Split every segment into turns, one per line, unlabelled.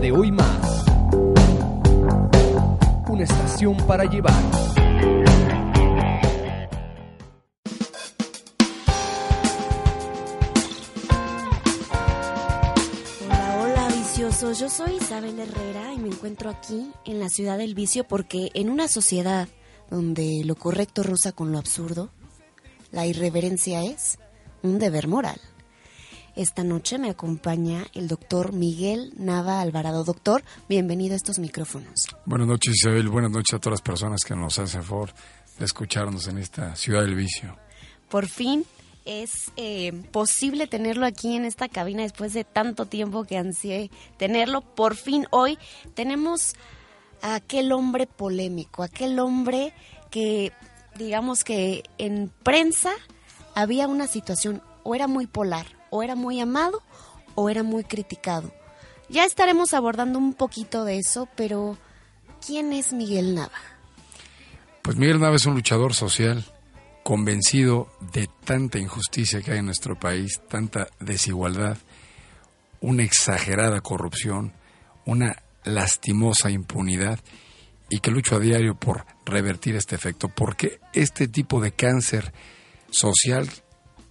de hoy más. Una estación para llevar.
Hola, hola viciosos, yo soy Isabel Herrera y me encuentro aquí en la ciudad del vicio porque en una sociedad donde lo correcto roza con lo absurdo, la irreverencia es un deber moral. Esta noche me acompaña el doctor Miguel Nava Alvarado. Doctor, bienvenido a estos micrófonos.
Buenas noches Isabel, buenas noches a todas las personas que nos hacen favor de escucharnos en esta ciudad del vicio.
Por fin es eh, posible tenerlo aquí en esta cabina después de tanto tiempo que ansié tenerlo. Por fin hoy tenemos a aquel hombre polémico, aquel hombre que digamos que en prensa había una situación o era muy polar, o era muy amado o era muy criticado. Ya estaremos abordando un poquito de eso, pero ¿quién es Miguel Nava?
Pues Miguel Nava es un luchador social convencido de tanta injusticia que hay en nuestro país, tanta desigualdad, una exagerada corrupción, una lastimosa impunidad y que lucho a diario por revertir este efecto, porque este tipo de cáncer social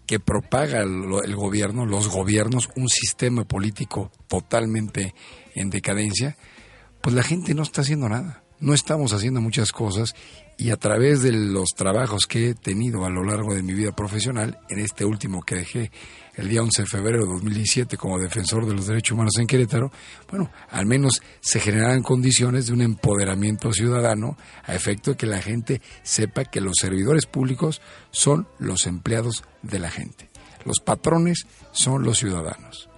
que propaga el, el, gobierno, los gobiernos, un sistema político totalmente en decadencia, pues la gente no está haciendo nada. No estamos haciendo muchas cosas y a través de los trabajos que he tenido a lo largo de mi vida profesional, en este último que dejé el día 11 de febrero de 2017 como defensor de los derechos humanos en Querétaro, bueno, al menos se generan condiciones de un empoderamiento ciudadano a efecto de que la gente sepa que los servidores públicos son los empleados de la gente. Los patrones son los ciudadanos.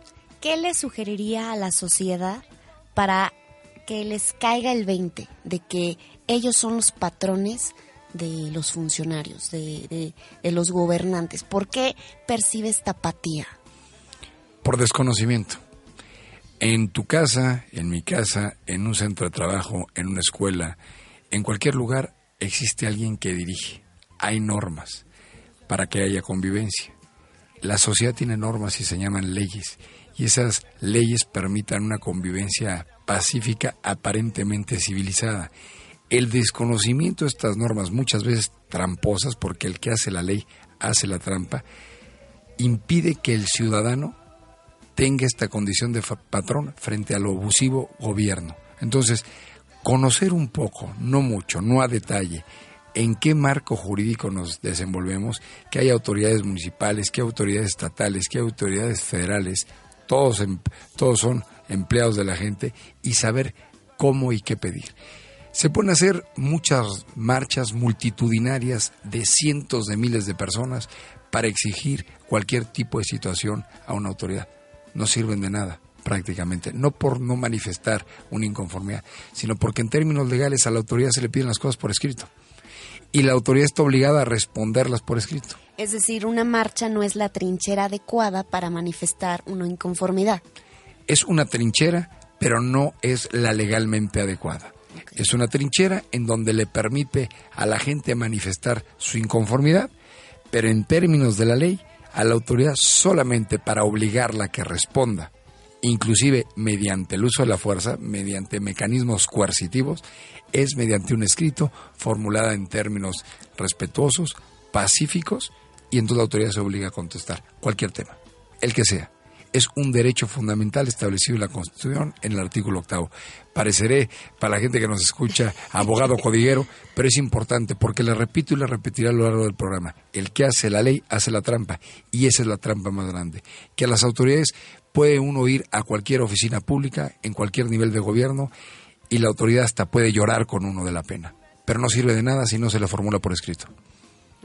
¿Qué le sugeriría a la sociedad para que les caiga el 20 de que ellos son los patrones de los funcionarios, de, los gobernantes? ¿Por qué percibe esta apatía?
Por desconocimiento. En tu casa, en mi casa, en un centro de trabajo, en una escuela, en cualquier lugar existe alguien que dirige. Hay normas para que haya convivencia. La sociedad tiene normas y se llaman leyes. Y esas leyes permitan una convivencia pacífica aparentemente civilizada. El desconocimiento de estas normas, muchas veces tramposas, porque el que hace la ley hace la trampa, impide que el ciudadano tenga esta condición de patrón frente a lo abusivo gobierno. Entonces, conocer un poco, no mucho, no a detalle, en qué marco jurídico nos desenvolvemos, que hay autoridades municipales, que hay autoridades estatales, que hay autoridades federales, todos, todos son empleados de la gente, y saber cómo y qué pedir. Se pueden hacer muchas marchas multitudinarias de cientos de miles de personas para exigir cualquier tipo de situación a una autoridad. No sirven de nada prácticamente, no por no manifestar una inconformidad, sino porque en términos legales a la autoridad se le piden las cosas por escrito y la autoridad está obligada a responderlas por escrito.
Es decir, una marcha no es la trinchera adecuada para manifestar una inconformidad.
Es una trinchera, pero no es la legalmente adecuada. Okay. Es una trinchera en donde le permite a la gente manifestar su inconformidad, pero en términos de la ley, a la autoridad solamente para obligarla a que responda, inclusive mediante el uso de la fuerza, mediante mecanismos coercitivos, es mediante un escrito formulada en términos respetuosos, pacíficos, y entonces la autoridad se obliga a contestar cualquier tema, el que sea. Es un derecho fundamental establecido en la Constitución en el artículo octavo. Pareceré, para la gente que nos escucha, abogado codiguero, pero es importante porque le repito y le repetiré a lo largo del programa. El que hace la ley hace la trampa, y esa es la trampa más grande. Que a las autoridades puede uno ir a cualquier oficina pública, en cualquier nivel de gobierno, y la autoridad hasta puede llorar con uno de la pena. Pero no sirve de nada si no se le formula por escrito.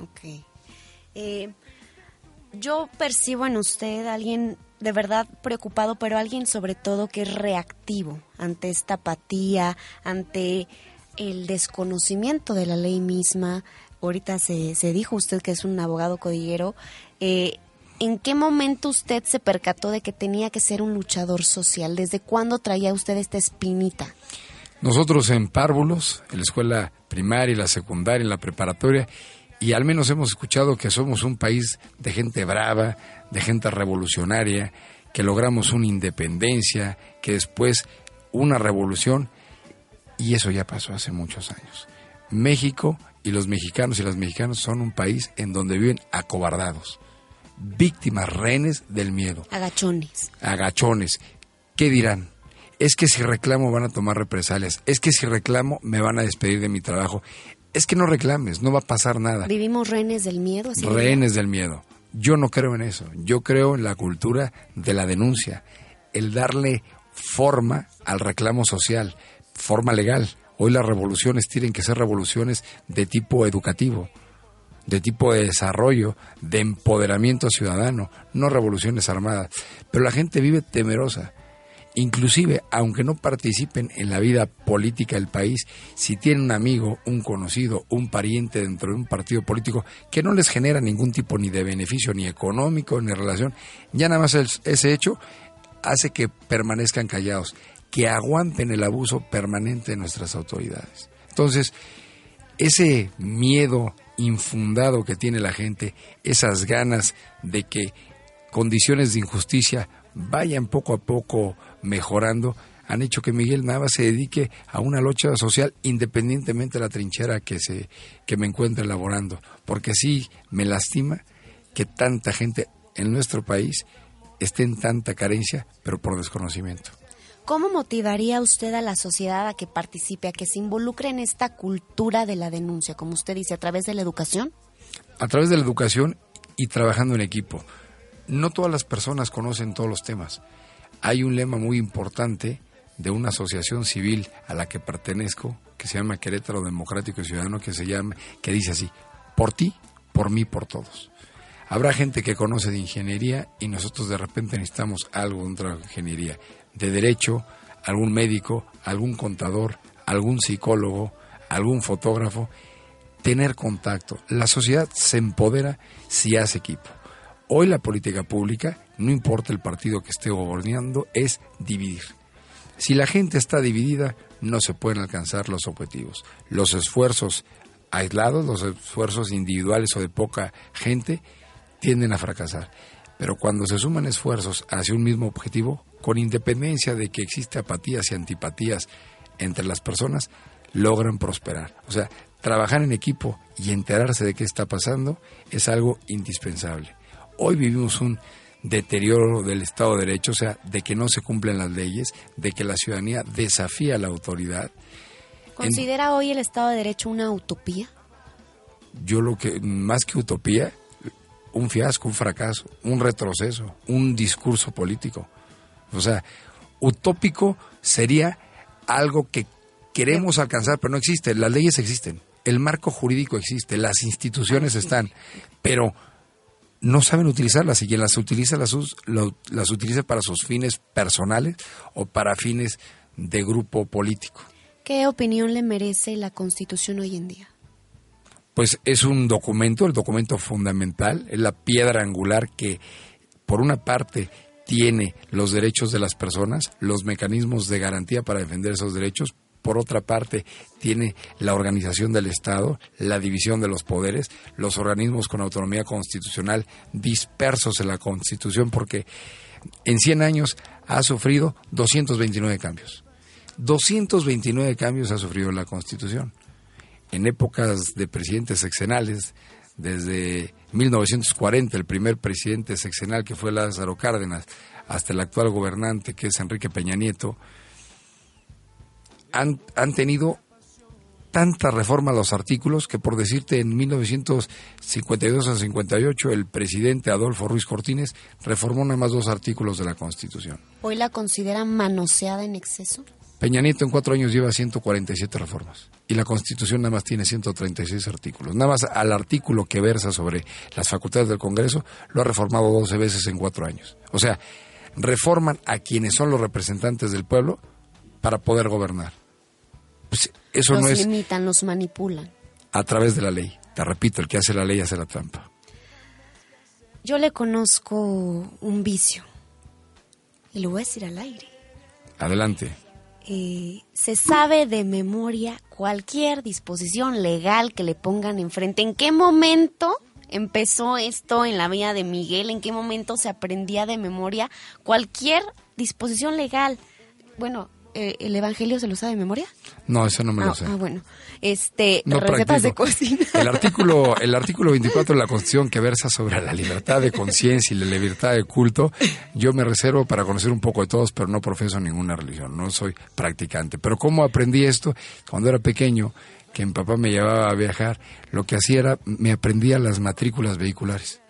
Ok. Eh, yo percibo en usted a alguien de verdad preocupado, pero alguien sobre todo que es reactivo ante esta apatía, ante el desconocimiento de la ley misma. Ahorita se, se dijo usted que es un abogado codillero. Eh, ¿En qué momento usted se percató de que tenía que ser un luchador social? ¿Desde cuándo traía usted esta espinita?
Nosotros en Párvulos, en la escuela primaria, la secundaria, en la preparatoria, y al menos hemos escuchado que somos un país de gente brava, de gente revolucionaria, que logramos una independencia, que después una revolución y eso ya pasó hace muchos años. México y los mexicanos y las mexicanas son un país en donde viven acobardados, víctimas, rehenes del miedo.
Agachones.
Agachones. ¿Qué dirán? Es que si reclamo van a tomar represalias. Es que si reclamo me van a despedir de mi trabajo. Es que no reclames, no va a pasar nada.
Vivimos rehenes del miedo. ¿así
rehenes del miedo. Yo no creo en eso. Yo creo en la cultura de la denuncia, el darle forma al reclamo social, forma legal. Hoy las revoluciones tienen que ser revoluciones de tipo educativo, de tipo de desarrollo, de empoderamiento ciudadano, no revoluciones armadas. Pero la gente vive temerosa. Inclusive, aunque no participen en la vida política del país, si tienen un amigo, un conocido, un pariente dentro de un partido político que no les genera ningún tipo ni de beneficio, ni económico, ni relación, ya nada más ese hecho hace que permanezcan callados, que aguanten el abuso permanente de nuestras autoridades. Entonces, ese miedo infundado que tiene la gente, esas ganas de que condiciones de injusticia vayan poco a poco mejorando, han hecho que Miguel Nava se dedique a una lucha social independientemente de la trinchera que se que me encuentre elaborando, porque sí me lastima que tanta gente en nuestro país esté en tanta carencia, pero por desconocimiento.
¿Cómo motivaría usted a la sociedad a que participe, a que se involucre en esta cultura de la denuncia, como usted dice, a través de la educación?
A través de la educación y trabajando en equipo. No todas las personas conocen todos los temas. Hay un lema muy importante de una asociación civil a la que pertenezco, que se llama Querétaro Democrático y Ciudadano, que se llama, que dice así, por ti, por mí, por todos. Habrá gente que conoce de ingeniería y nosotros de repente necesitamos algo de otra ingeniería, de derecho, algún médico, algún contador, algún psicólogo, algún fotógrafo, tener contacto. La sociedad se empodera si hace equipo. Hoy la política pública, no importa el partido que esté gobernando, es dividir. Si la gente está dividida, no se pueden alcanzar los objetivos. Los esfuerzos aislados, los esfuerzos individuales o de poca gente, tienden a fracasar. Pero cuando se suman esfuerzos hacia un mismo objetivo, con independencia de que existe apatías y antipatías entre las personas, logran prosperar. O sea, trabajar en equipo y enterarse de qué está pasando es algo indispensable. Hoy vivimos un deterioro del Estado de Derecho, o sea, de que no se cumplen las leyes, de que la ciudadanía desafía a la autoridad.
¿Considera hoy el Estado de Derecho una utopía?
Yo lo que, más que utopía, un fiasco, un fracaso, un retroceso, un discurso político. O sea, utópico sería algo que queremos alcanzar, pero no existe. Las leyes existen, el marco jurídico existe, las instituciones están, pero no saben utilizarlas y quien las utiliza las, las utiliza para sus fines personales o para fines de grupo político.
¿Qué opinión le merece la Constitución hoy en día?
Pues es un documento, el documento fundamental, es la piedra angular que, por una parte, tiene los derechos de las personas, los mecanismos de garantía para defender esos derechos, por otra parte, tiene la organización del Estado, la división de los poderes, los organismos con autonomía constitucional dispersos en la Constitución, porque en 100 años ha sufrido 229 cambios. 229 cambios ha sufrido la Constitución. En épocas de presidentes sexenales, desde 1940, el primer presidente sexenal que fue Lázaro Cárdenas, hasta el actual gobernante que es Enrique Peña Nieto, han, han tenido tanta reforma a los artículos que por decirte en 1952 a 58 el presidente Adolfo Ruiz Cortines reformó nada más dos artículos de la Constitución.
¿Hoy la considera manoseada en exceso?
Peña Nieto en cuatro años lleva 147 reformas y la Constitución nada más tiene 136 artículos. Nada más al artículo que versa sobre las facultades del Congreso lo ha reformado 12 veces en cuatro años. O sea, reforman a quienes son los representantes del pueblo para poder gobernar. Pues eso
los
no es
limitan, los manipulan.
a través de la ley. Te repito, el que hace la ley hace la trampa.
Yo le conozco un vicio y lo voy a decir al aire.
Adelante.
Eh, se sabe de memoria cualquier disposición legal que le pongan enfrente. ¿En qué momento empezó esto en la vida de Miguel? ¿En qué momento se aprendía de memoria cualquier disposición legal? Bueno, eh, el Evangelio se lo sabe de memoria?
No, eso no me
ah,
lo sé.
ah, bueno. Este,
No
recetas de cocina.
El artículo, el artículo 24 de la Constitución que versa sobre la libertad de conciencia y la libertad de culto, yo me reservo para conocer un poco de todos, pero no profeso ninguna religión, no soy practicante. Pero ¿cómo aprendí esto? Cuando era pequeño, que mi papá me llevaba a viajar, lo que hacía era, me aprendía las matrículas vehiculares.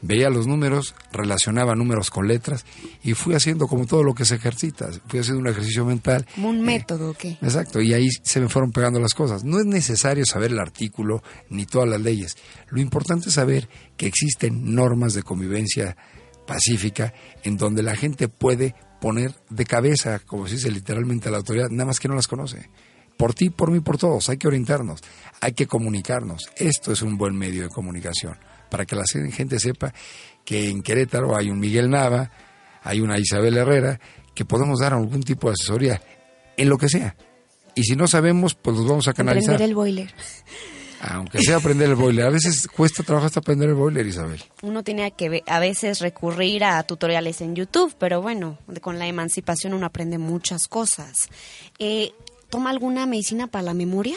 Veía los números, relacionaba números con letras y fui haciendo como todo lo que se ejercita. Fui haciendo un ejercicio mental.
Como un
Eh,
método, ¿o qué?
Exacto, y ahí se me fueron pegando las cosas. No es necesario saber el artículo ni todas las leyes. Lo importante es saber que existen normas de convivencia pacífica en donde la gente puede poner de cabeza, como se dice literalmente a la autoridad, nada más que no las conoce. Por ti, por mí, por todos. Hay que orientarnos, hay que comunicarnos. Esto es un buen medio de comunicación para que la gente sepa que en Querétaro hay un Miguel Nava, hay una Isabel Herrera, que podemos dar algún tipo de asesoría en lo que sea. Y si no sabemos, pues los vamos a canalizar.
Prender el boiler.
Aunque sea aprender el boiler. A veces cuesta trabajo hasta aprender el boiler, Isabel.
Uno tiene que a veces recurrir a tutoriales en YouTube, pero bueno, con la emancipación uno aprende muchas cosas. Eh, ¿Toma alguna medicina para la memoria?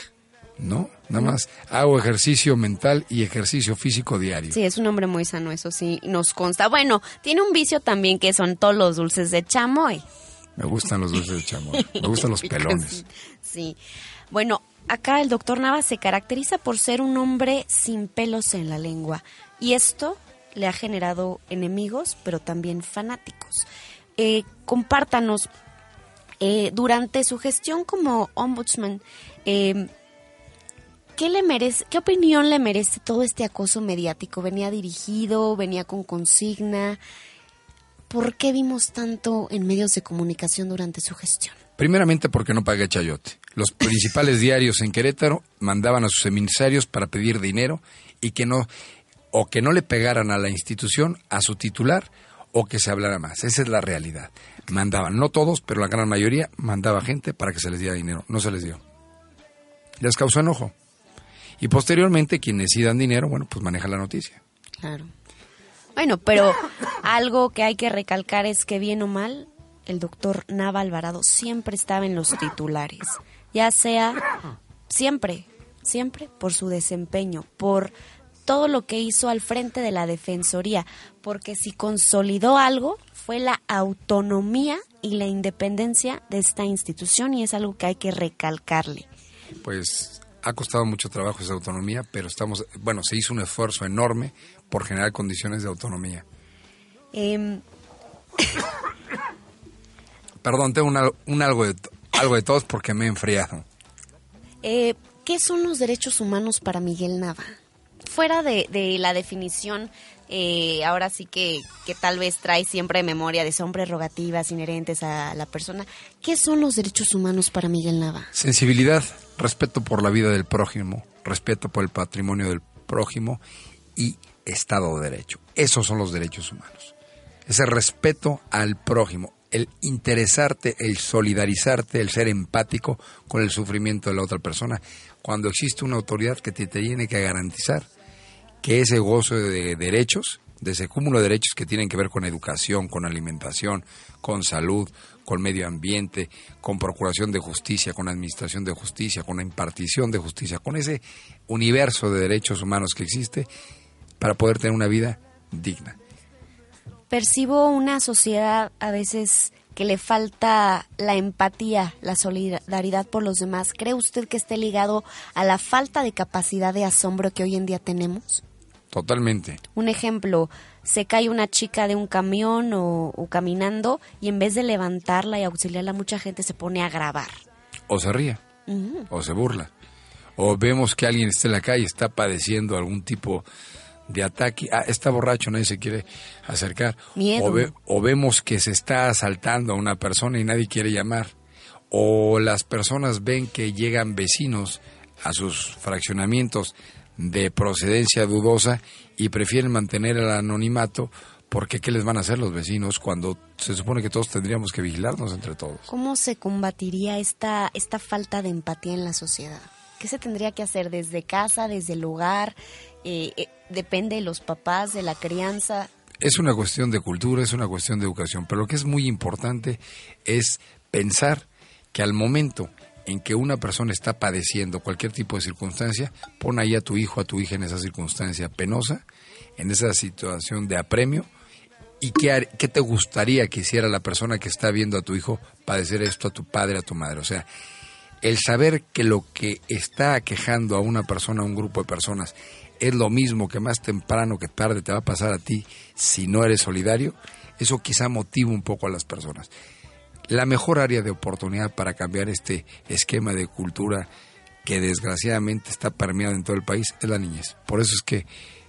No, nada más hago ejercicio mental y ejercicio físico diario.
Sí, es un hombre muy sano, eso sí, nos consta. Bueno, tiene un vicio también que son todos los dulces de chamoy.
Me gustan los dulces de chamoy, me gustan los pelones.
Sí. Bueno, acá el doctor Nava se caracteriza por ser un hombre sin pelos en la lengua. Y esto le ha generado enemigos, pero también fanáticos. Eh, compártanos, eh, durante su gestión como ombudsman, eh, ¿qué, le merece, ¿qué opinión le merece todo este acoso mediático? ¿Venía dirigido? ¿Venía con consigna? ¿Por qué vimos tanto en medios de comunicación durante su gestión?
Primeramente porque no pagué chayote. Los principales diarios en Querétaro mandaban a sus emisarios para pedir dinero y que no o que no le pegaran a la institución, a su titular o que se hablara más. Esa es la realidad. Mandaban, no todos, pero la gran mayoría mandaba gente para que se les diera dinero. No se les dio. Les causó enojo. Y posteriormente quienes sí dan dinero, bueno, pues manejan la noticia.
Claro. Bueno, pero algo que hay que recalcar es que bien o mal, el doctor Nava Alvarado siempre estaba en los titulares, ya sea siempre, siempre por su desempeño, por todo lo que hizo al frente de la Defensoría, porque si consolidó algo fue la autonomía y la independencia de esta institución y es algo que hay que recalcarle.
Pues ha costado mucho trabajo esa autonomía, pero estamos, bueno, se hizo un esfuerzo enorme por generar condiciones de autonomía.
Em,
Perdón, tengo un, al- un algo, de, algo de tos porque me he enfriado.
Eh, ¿Qué son los derechos humanos para Miguel Nava? Fuera de, de la definición, eh, ahora sí que, que tal vez trae siempre memoria de son prerrogativas inherentes a la persona, ¿qué son los derechos humanos para Miguel Nava?
Sensibilidad, respeto por la vida del prójimo, respeto por el patrimonio del prójimo y Estado de Derecho. Esos son los derechos humanos. Ese respeto al prójimo, el interesarte, el solidarizarte, el ser empático con el sufrimiento de la otra persona, cuando existe una autoridad que te tiene que garantizar que ese gozo de derechos, de ese cúmulo de derechos que tienen que ver con educación, con alimentación, con salud, con medio ambiente, con procuración de justicia, con administración de justicia, con impartición de justicia, con ese universo de derechos humanos que existe para poder tener una vida digna.
Percibo una sociedad a veces que le falta la empatía, la solidaridad por los demás. ¿Cree usted que esté ligado a la falta de capacidad de asombro que hoy en día tenemos?
Totalmente.
Un ejemplo, se cae una chica de un camión o, o caminando y en vez de levantarla y auxiliarla, mucha gente se pone a grabar.
O se ríe, o se burla. O vemos que alguien está en la calle, está padeciendo algún tipo de ataque. Ah, está borracho, nadie se quiere acercar.
Miedo.
O, ve- o vemos que se está asaltando a una persona y nadie quiere llamar. O las personas ven que llegan vecinos a sus fraccionamientos de procedencia dudosa y prefieren mantener el anonimato porque ¿qué les van a hacer los vecinos cuando se supone que todos tendríamos que vigilarnos entre todos?
¿Cómo se combatiría esta, esta falta de empatía en la sociedad? ¿Qué se tendría que hacer desde casa, desde el hogar? Eh, eh, depende de los papás, de la crianza.
Es una cuestión de cultura, es una cuestión de educación, pero lo que es muy importante es pensar que al momento en que una persona está padeciendo cualquier tipo de circunstancia, pon ahí a tu hijo, a tu hija en esa circunstancia penosa, en esa situación de apremio, y qué, te gustaría que hiciera la persona que está viendo a tu hijo padecer esto, a tu padre, a tu madre. O sea, el saber que lo que está aquejando a una persona, a un grupo de personas, es lo mismo que más temprano que tarde te va a pasar a ti si no eres solidario, eso quizá motiva un poco a las personas. La mejor área de oportunidad para cambiar este esquema de cultura que desgraciadamente está permeado en todo el país es la niñez. Por eso es que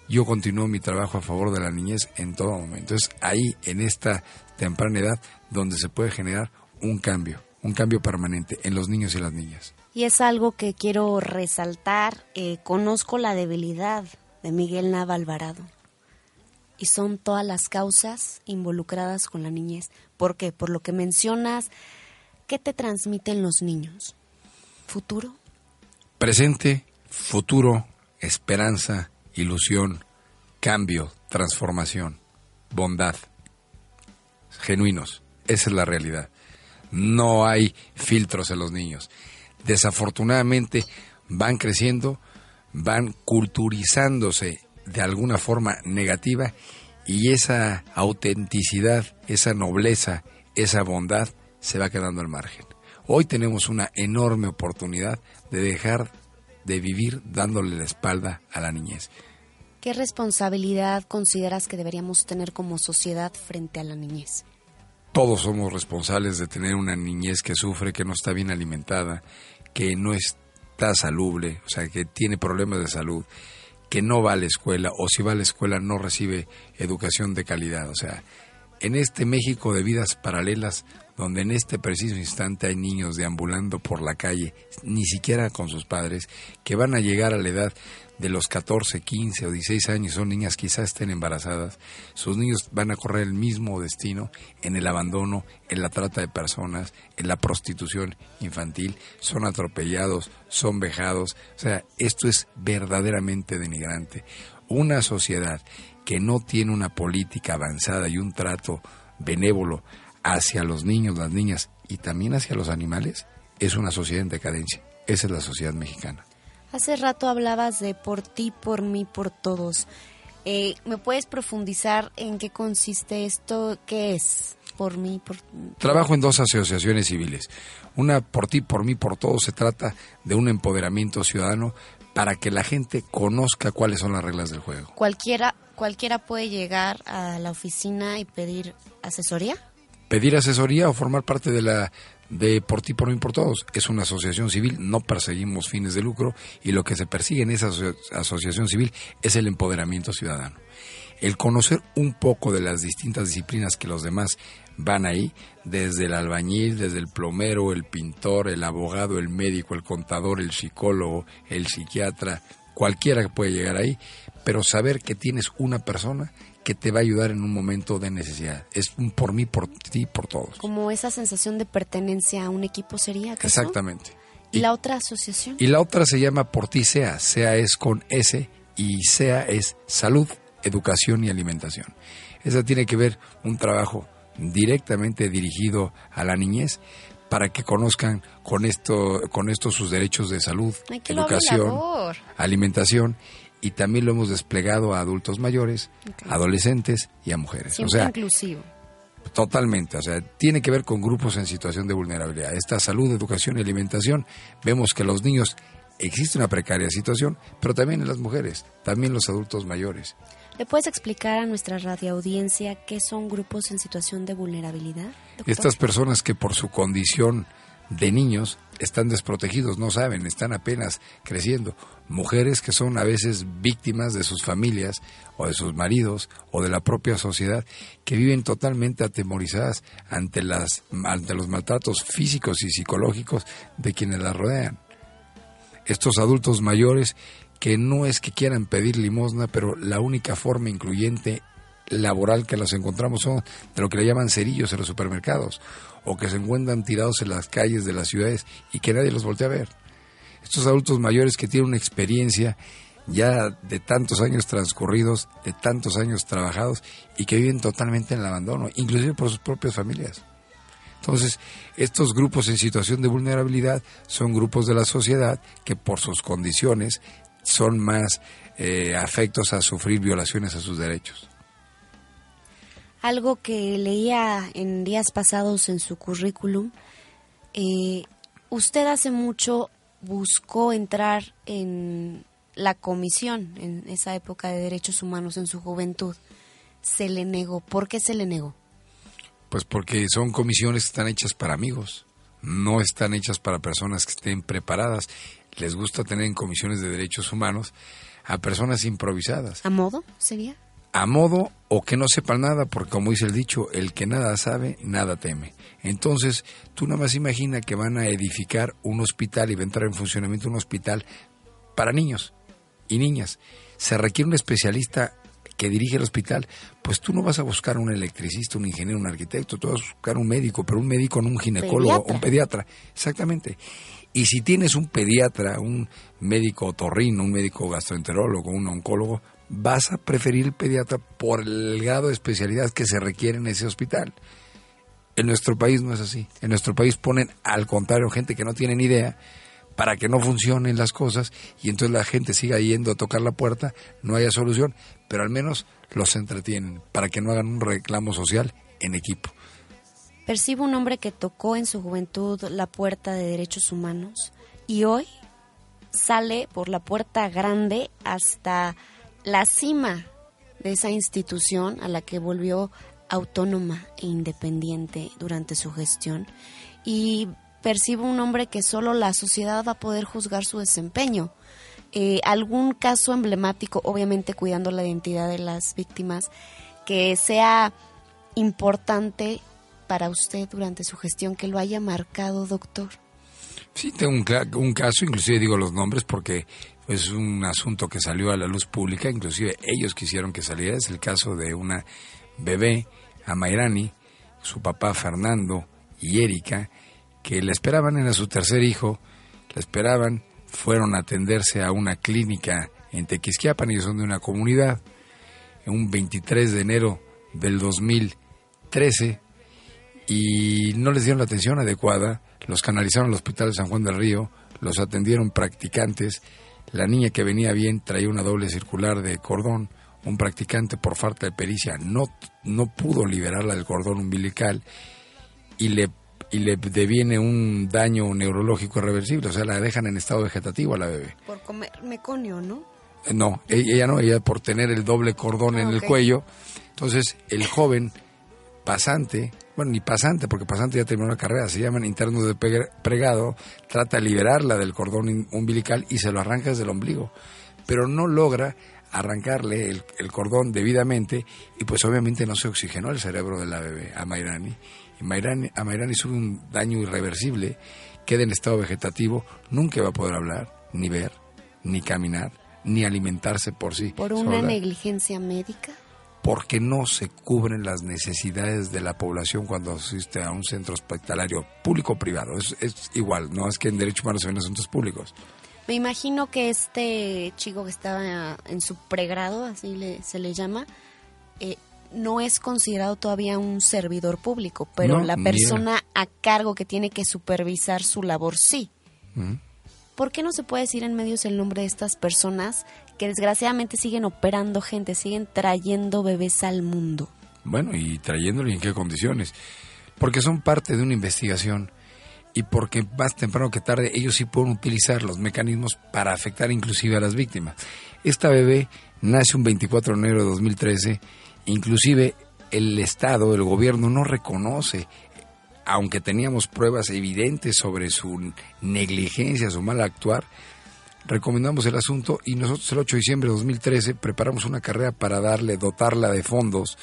yo continúo mi trabajo a favor de la niñez en todo momento. Es ahí, en esta temprana edad, donde se puede generar un cambio, un cambio permanente en los niños y las niñas.
Y es algo que quiero resaltar. Eh, conozco la debilidad de Miguel Nava Alvarado. Y son todas las causas involucradas con la niñez. ¿Por qué? Por lo que mencionas, ¿qué te transmiten los niños? ¿Futuro?
Presente, futuro, esperanza, ilusión, cambio, transformación, bondad. Genuinos. Esa es la realidad. No hay filtros en los niños desafortunadamente van creciendo, van culturizándose de alguna forma negativa y esa autenticidad, esa nobleza, esa bondad se va quedando al margen. Hoy tenemos una enorme oportunidad de dejar de vivir dándole la espalda a la niñez.
¿Qué responsabilidad consideras que deberíamos tener como sociedad frente a la niñez?
Todos somos responsables de tener una niñez que sufre, que no está bien alimentada, que no está salubre, o sea, que tiene problemas de salud, que no va a la escuela o si va a la escuela no recibe educación de calidad. O sea, en este México de vidas paralelas, donde en este preciso instante hay niños deambulando por la calle, ni siquiera con sus padres, que van a llegar a la edad de los 14, 15 o 16 años son niñas quizás estén embarazadas, sus niños van a correr el mismo destino en el abandono, en la trata de personas, en la prostitución infantil, son atropellados, son vejados, o sea, esto es verdaderamente denigrante. Una sociedad que no tiene una política avanzada y un trato benévolo hacia los niños, las niñas y también hacia los animales, es una sociedad en decadencia. Esa es la sociedad mexicana.
Hace rato hablabas de por ti, por mí, por todos. Eh, ¿Me puedes profundizar en qué consiste esto? ¿Qué es? Por mí, por...
Trabajo en dos asociaciones civiles. Una por ti, por mí, por todos. Se trata de un empoderamiento ciudadano para que la gente conozca cuáles son las reglas del juego.
¿Cualquiera, cualquiera puede llegar a la oficina y pedir asesoría?
Pedir asesoría o formar parte de la de Por ti, por mí, por todos. Es una asociación civil, no perseguimos fines de lucro y lo que se persigue en esa asociación civil es el empoderamiento ciudadano. El conocer un poco de las distintas disciplinas que los demás van ahí, desde el albañil, desde el plomero, el pintor, el abogado, el médico, el contador, el psicólogo, el psiquiatra, cualquiera que puede llegar ahí, pero saber que tienes una persona que te va a ayudar en un momento de necesidad. Es un por mí, por ti, por todos.
Como esa sensación de pertenencia a un equipo sería.
Exactamente.
¿Y, la otra asociación?
Y la otra se llama Por ti SEA. SEA es con S y SEA es salud, educación y alimentación. Esa tiene que ver un trabajo directamente dirigido a la niñez para que conozcan con esto con esto sus derechos de salud, educación, alimentación y también lo hemos desplegado a adultos mayores, adolescentes y a mujeres.
Siempre o sea, inclusivo.
Totalmente, o sea, tiene que ver con grupos en situación de vulnerabilidad. Esta salud, educación y alimentación, vemos que los niños existe una precaria situación, pero también en las mujeres, también los adultos mayores.
¿Le puedes explicar a nuestra radioaudiencia qué son grupos en situación de vulnerabilidad?
Estas personas que por su condición de niños están desprotegidos, no saben, están apenas creciendo. Mujeres que son a veces víctimas de sus familias o de sus maridos o de la propia sociedad, que viven totalmente atemorizadas ante, las, ante los maltratos físicos y psicológicos de quienes las rodean. Estos adultos mayores que no es que quieran pedir limosna, pero la única forma incluyente laboral que los encontramos son de lo que le llaman cerillos en los supermercados o que se encuentran tirados en las calles de las ciudades y que nadie los voltea a ver. Estos adultos mayores que tienen una experiencia ya de tantos años transcurridos, de tantos años trabajados y que viven totalmente en el abandono, inclusive por sus propias familias. Entonces, estos grupos en situación de vulnerabilidad son grupos de la sociedad que por sus condiciones son más eh, afectos a sufrir violaciones a sus derechos.
Algo que leía en días pasados en su currículum, eh, usted hace mucho buscó entrar en la comisión en esa época de derechos humanos en su juventud. Se le negó. ¿Por qué se le negó?
Pues porque son comisiones que están hechas para amigos, no están hechas para personas que estén preparadas. Les gusta tener en comisiones de derechos humanos a personas improvisadas.
¿A modo sería?
A modo o que no sepan nada, porque como dice el dicho, el que nada sabe, nada teme. Entonces, tú nada más imagina que van a edificar un hospital y va a entrar en funcionamiento un hospital para niños y niñas. Se requiere un especialista que dirige el hospital, pues tú no vas a buscar un electricista, un ingeniero, un arquitecto, tú vas a buscar un médico, pero un médico no un ginecólogo, un pediatra, exactamente. Y si tienes un pediatra, un médico otorrino, un médico gastroenterólogo, un oncólogo, vas a preferir el pediatra por el grado de especialidad que se requiere en ese hospital. En nuestro país no es así. En nuestro país ponen al contrario gente que no tiene ni idea para que no funcionen las cosas y entonces la gente siga yendo a tocar la puerta, no haya solución, pero al menos los entretienen para que no hagan un reclamo social en equipo.
Percibo un hombre que tocó en su juventud la puerta de derechos humanos y hoy sale por la puerta grande hasta la cima de esa institución a la que volvió autónoma e independiente durante su gestión y percibo un hombre que solo la sociedad va a poder juzgar su desempeño. Eh, algún caso emblemático, obviamente cuidando la identidad de las víctimas, que sea importante para usted durante su gestión, que lo haya marcado, doctor.
Sí, tengo un, un caso, inclusive digo los nombres porque es un asunto que salió a la luz pública, inclusive ellos quisieron que saliera, es el caso de una bebé, Amairani, su papá Fernando y Erika, que le esperaban, era su tercer hijo, le esperaban, fueron a atenderse a una clínica en Tequisquiapan, y son de una comunidad, un 23 de enero del 2013, y no les dieron la atención adecuada, los canalizaron al hospital de San Juan del Río, los atendieron practicantes, la niña que venía bien traía una doble circular de cordón, un practicante por falta de pericia no, no pudo liberarla del cordón umbilical y le y le deviene un daño neurológico irreversible, o sea, la dejan en estado vegetativo a la bebé.
Por comer meconio, ¿no?
Eh, no, e-, ella no, ella por tener el doble cordón en el cuello. Entonces, el joven pasante, bueno, ni pasante, porque pasante ya terminó la carrera, se llaman internos de pregado, trata de liberarla del cordón umbilical y se lo arranca desde el ombligo, pero no logra arrancarle el, el cordón debidamente y pues obviamente no se oxigenó el cerebro de la bebé, a Mayrani, a Mayrani sube un daño irreversible, queda en estado vegetativo, nunca va a poder hablar, ni ver, ni caminar, ni alimentarse por sí.
¿Por una negligencia médica?
Porque no se cubren las necesidades de la población cuando asiste a un centro hospitalario público o privado. Es, igual, no es que en Derecho Humano se ven asuntos públicos.
Me imagino que este chico que estaba en su pregrado, así se le llama, eh, no es considerado todavía un servidor público, pero la persona a cargo que tiene que supervisar su labor sí. ¿Por qué no se puede decir en medios el nombre de estas personas que desgraciadamente siguen operando gente, siguen trayendo bebés al mundo?
Bueno, y trayéndolo en qué condiciones. Porque son parte de una investigación y porque más temprano que tarde ellos sí pueden utilizar los mecanismos para afectar inclusive a las víctimas. Esta bebé nace un 24 de enero de 2013 Inclusive el Estado, el gobierno no reconoce, aunque teníamos pruebas evidentes sobre su negligencia, su mal actuar, recomendamos el asunto y nosotros el 8 de diciembre de 2013 preparamos una carrera para darle, dotarla de fondos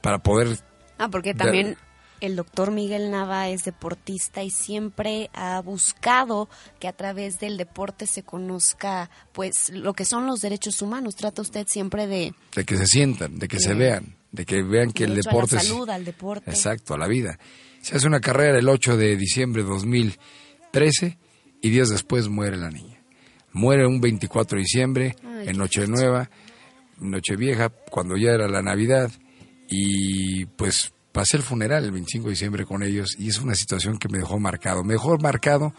para poder...
Ah, porque también el doctor Miguel Nava es deportista y siempre ha buscado que a través del deporte se conozca pues lo que son los derechos humanos. Trata usted siempre de...
De que se sientan, de que se vean, de que vean que el deporte...
A la salud, al deporte.
Exacto, a la vida. Se hace una carrera el 8 de diciembre de 2013 y días después muere la niña. Muere un 24 de diciembre, en Noche Nueva, Noche Vieja, cuando ya era la Navidad, y pues pasé el funeral el 25 de diciembre con ellos y es una situación que me dejó marcado. Me dejó marcado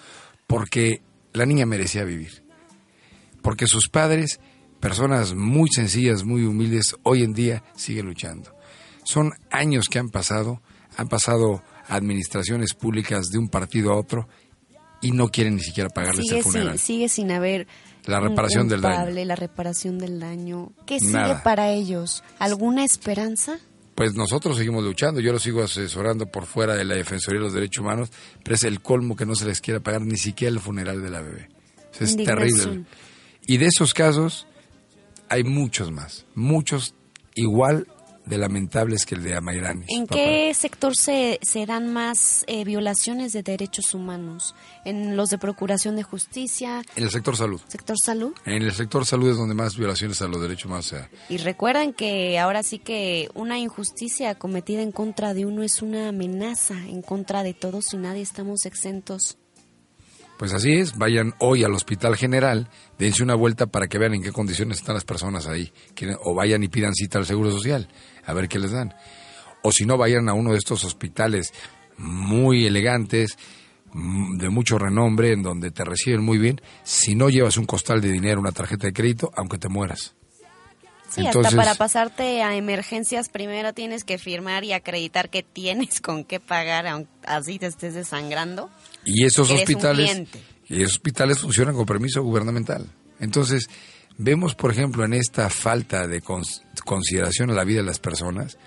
porque la niña merecía vivir. Porque sus padres, personas muy sencillas, muy humildes, hoy en día siguen luchando. Son años que han pasado, han pasado administraciones públicas de un partido a otro y no quieren ni siquiera pagarles
sigue
el funeral.
Sin, sigue sin haber
La reparación del daño.
La reparación del daño. ¿Qué sigue
Nada.
para ellos? ¿Alguna esperanza?
Pues nosotros seguimos luchando, yo lo sigo asesorando por fuera de la Defensoría de los Derechos Humanos, pero es el colmo que no se les quiera pagar ni siquiera el funeral de la bebé. Es
Indignación.
terrible. Y de esos casos hay muchos más, muchos igual de lamentables que el de Amairani.
¿En
papá.
qué sector se, se dan más eh, violaciones de derechos humanos? ¿En los de Procuración de Justicia?
En el sector salud.
¿Sector salud?
En el sector salud es donde más violaciones a los derechos humanos se da.
Y recuerden que ahora sí que una injusticia cometida en contra de uno es una amenaza en contra de todos y nadie estamos exentos.
Pues así es, vayan hoy al Hospital General, dense una vuelta para que vean en qué condiciones están las personas ahí, o vayan y pidan cita al Seguro Social, a ver qué les dan. O si no, vayan a uno de estos hospitales muy elegantes, mm, de mucho renombre, en donde te reciben muy bien, si no llevas un costal de dinero, una tarjeta de crédito, aunque te mueras.
Sí,
Entonces-
hasta para pasarte a emergencias primero tienes que firmar y acreditar que tienes con qué pagar, aun- así te estés desangrando.
Y esos
Eres
hospitales, y esos hospitales funcionan con permiso gubernamental. Entonces, vemos, por ejemplo, en esta falta de cons- consideración a la vida de las personas,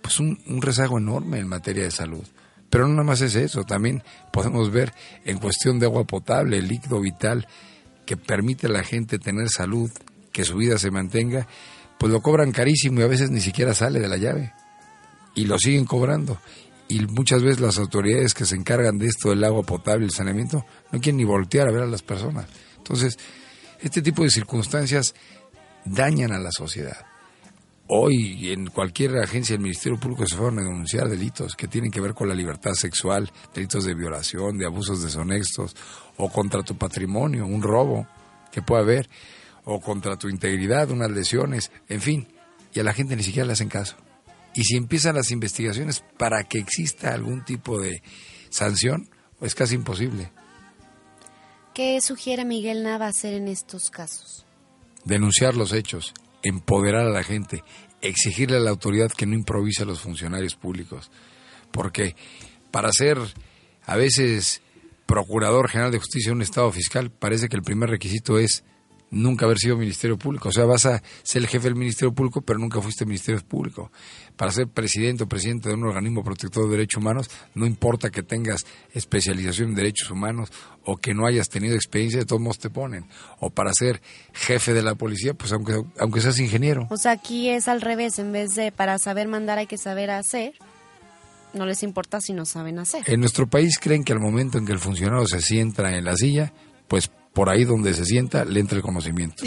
pues un, un rezago enorme en materia de salud. Pero no nada más es eso, también podemos ver en cuestión de agua potable, el líquido vital que permite a la gente tener salud, que su vida se mantenga, pues lo cobran carísimo y a veces ni siquiera sale de la llave y lo siguen cobrando. Y muchas veces las autoridades que se encargan de esto del agua potable el saneamiento no quieren ni voltear a ver a las personas. Entonces, este tipo de circunstancias dañan a la sociedad. Hoy en cualquier agencia del Ministerio Público se fueron a denunciar delitos que tienen que ver con la libertad sexual, delitos de violación, de abusos deshonestos, o contra tu patrimonio, un robo que pueda haber, o contra tu integridad, unas lesiones, en fin, y a la gente ni siquiera le hacen caso. Y si empiezan las investigaciones para que exista algún tipo de sanción, es casi imposible.
¿Qué sugiere Miguel Nava hacer en estos casos?
Denunciar los hechos, empoderar a la gente, exigirle a la autoridad que no improvise a los funcionarios públicos. Porque para ser a veces procurador general de justicia de un estado fiscal, parece que el primer requisito es nunca haber sido Ministerio Público. O sea, vas a ser el jefe del Ministerio Público, pero nunca fuiste Ministerio Público. Para ser presidente o presidente de un organismo protector de derechos humanos, no importa que tengas especialización en derechos humanos o que no hayas tenido experiencia, de todos modos te ponen. O para ser jefe de la policía, pues aunque, aunque seas ingeniero.
O sea, aquí es al revés, en vez de para saber mandar hay que saber hacer, no les importa si no saben hacer.
En nuestro país creen que al momento en que el funcionario se sienta en la silla, pues por ahí donde se sienta le entra el conocimiento.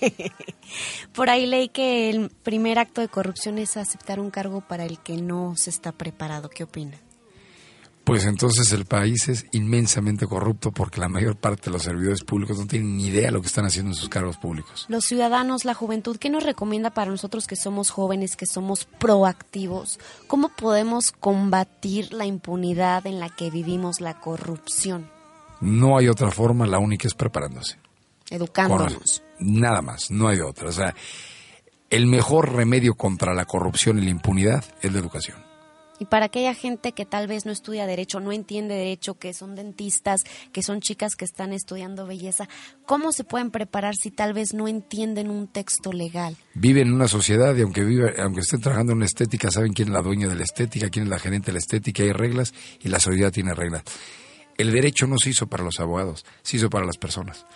Por ahí leí que el primer acto de corrupción es aceptar un cargo para el que no se está preparado. ¿Qué opina?
Pues entonces el país es inmensamente corrupto porque la mayor parte de los servidores públicos no tienen ni idea de lo que están haciendo en sus cargos públicos.
Los ciudadanos, la juventud, ¿qué nos recomienda para nosotros que somos jóvenes, que somos proactivos? ¿Cómo podemos combatir la impunidad en la que vivimos, la corrupción?
No hay otra forma, la única es preparándose.
Educándonos.
Nada más, no hay otra. O sea, el mejor remedio contra la corrupción y la impunidad es la educación.
Y para aquella gente que tal vez no estudia derecho, no entiende derecho, que son dentistas, que son chicas que están estudiando belleza, ¿cómo se pueden preparar si tal vez no entienden un texto legal?
Viven en una sociedad y aunque vive, aunque estén trabajando en estética, saben quién es la dueña de la estética, quién es la gerente de la estética, hay reglas y la sociedad tiene reglas. El derecho no se hizo para los abogados, se hizo para las personas.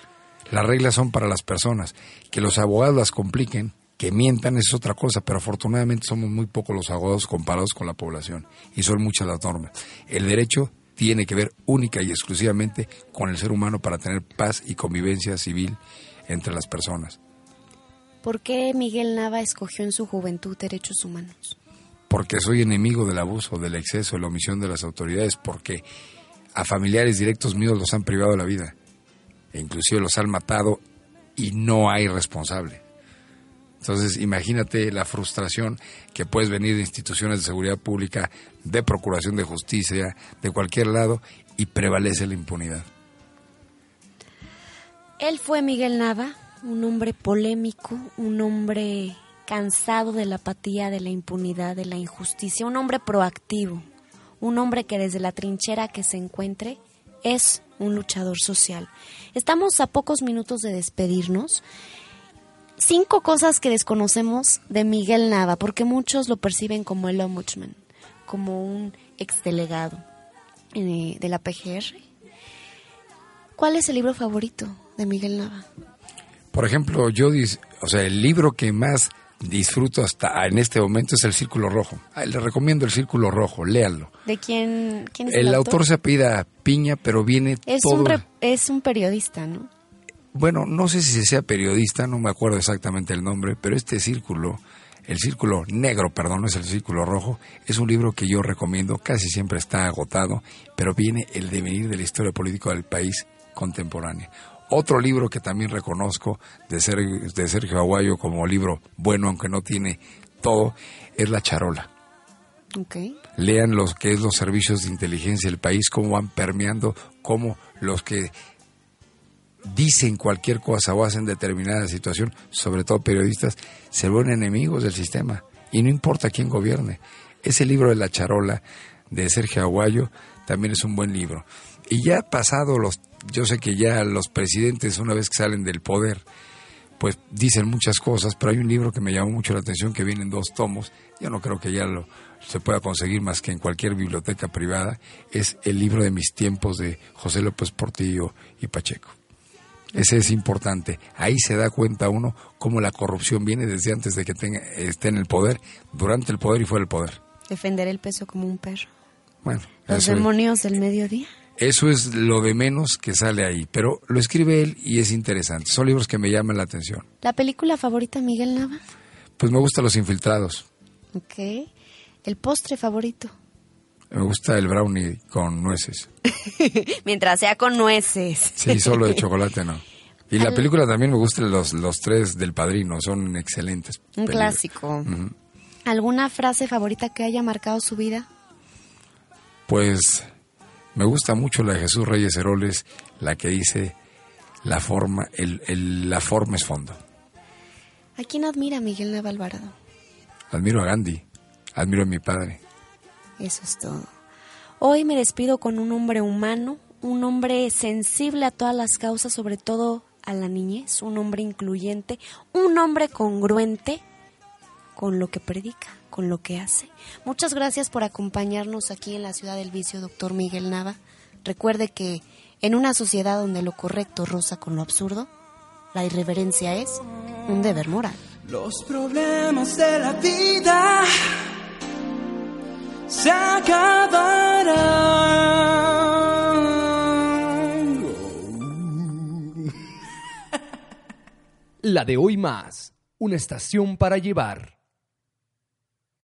Las reglas son para las personas. Que los abogados las compliquen, que mientan es otra cosa, pero afortunadamente somos muy pocos los abogados comparados con la población y son muchas las normas. El derecho tiene que ver única y exclusivamente con el ser humano para tener paz y convivencia civil entre las personas.
¿Por qué Miguel Nava escogió en su juventud derechos humanos?
Porque soy enemigo del abuso, del exceso, de la omisión de las autoridades, porque a familiares directos míos los han privado de la vida, e inclusive los han matado y no hay responsable. Entonces, imagínate la frustración que puedes venir de instituciones de seguridad pública, de procuración de justicia, de cualquier lado, y prevalece la impunidad.
Él fue Miguel Nava, un hombre polémico, un hombre cansado de la apatía, de la impunidad, de la injusticia, un hombre proactivo, un hombre que desde la trinchera que se encuentre es un luchador social. Estamos a pocos minutos de despedirnos. Cinco cosas que desconocemos de Miguel Nava, porque muchos lo perciben como el ombudsman, como un exdelegado eh, de la PGR. ¿Cuál es el libro favorito de Miguel Nava?
Por ejemplo, yo, o sea, el libro que más disfruto hasta en este momento es El Círculo Rojo. le recomiendo El Círculo Rojo, léanlo.
¿De quién, quién es
el,
el
autor?
autor?
se apida Piña, pero viene
Es,
todo...
un re- es un periodista, ¿no?
Bueno, no sé si sea periodista, no me acuerdo exactamente el nombre, pero este círculo, el círculo negro, perdón, no es el círculo rojo, es un libro que yo recomiendo, casi siempre está agotado, pero viene el devenir de la historia política del país contemporánea. Otro libro que también reconozco de, Ser- de Sergio Aguayo como libro bueno, aunque no tiene todo, es La Charola.
Ok.
Lean los que es los servicios de inteligencia del país, cómo van permeando, cómo los que dicen cualquier cosa o hacen determinada situación, sobre todo periodistas, se vuelven enemigos del sistema. Y no importa quién gobierne. Ese libro de La Charola de Sergio Aguayo también es un buen libro. Y ya pasado los, yo sé que ya los presidentes una vez que salen del poder, pues dicen muchas cosas, pero hay un libro que me llamó mucho la atención que viene en dos tomos. Yo no creo que ya lo se pueda conseguir más que en cualquier biblioteca privada. Es el libro de mis tiempos de José López Portillo y Pacheco. Ese es importante. Ahí se da cuenta uno cómo la corrupción viene desde antes de que tenga, esté en el poder, durante el poder y fuera del poder.
Defender el peso como un perro.
Bueno,
Los
eso es.
demonios del mediodía.
Eso es lo de menos que sale ahí, pero lo escribe él y es interesante. Son libros que me llaman la atención.
¿La película favorita Miguel Nava?
Pues me gustan los infiltrados.
Ok. ¿El postre favorito?
Me gusta el brownie con nueces.
Mientras sea con nueces.
Sí, solo de chocolate no. Y la película también me gustan los, los tres del padrino, son excelentes.
Un
películas.
clásico. ¿Alguna frase favorita que haya marcado su vida?
Pues me gusta mucho la de Jesús Reyes Heroles, la que dice la forma, el, el- la forma es fondo.
¿A quién admira Miguel Nava Alvarado?
Admiro a Gandhi, admiro a mi padre.
Eso es todo. Hoy me despido con un hombre humano, un hombre sensible a todas las causas, sobre todo a la niñez, un hombre incluyente, un hombre congruente con lo que predica, con lo que hace. Muchas gracias por acompañarnos aquí en la ciudad del vicio, doctor Miguel Nava. Recuerde que en una sociedad donde lo correcto roza con lo absurdo, la irreverencia es un deber moral.
Los problemas de la vida se acabarán.
La de hoy más, una estación para llevar.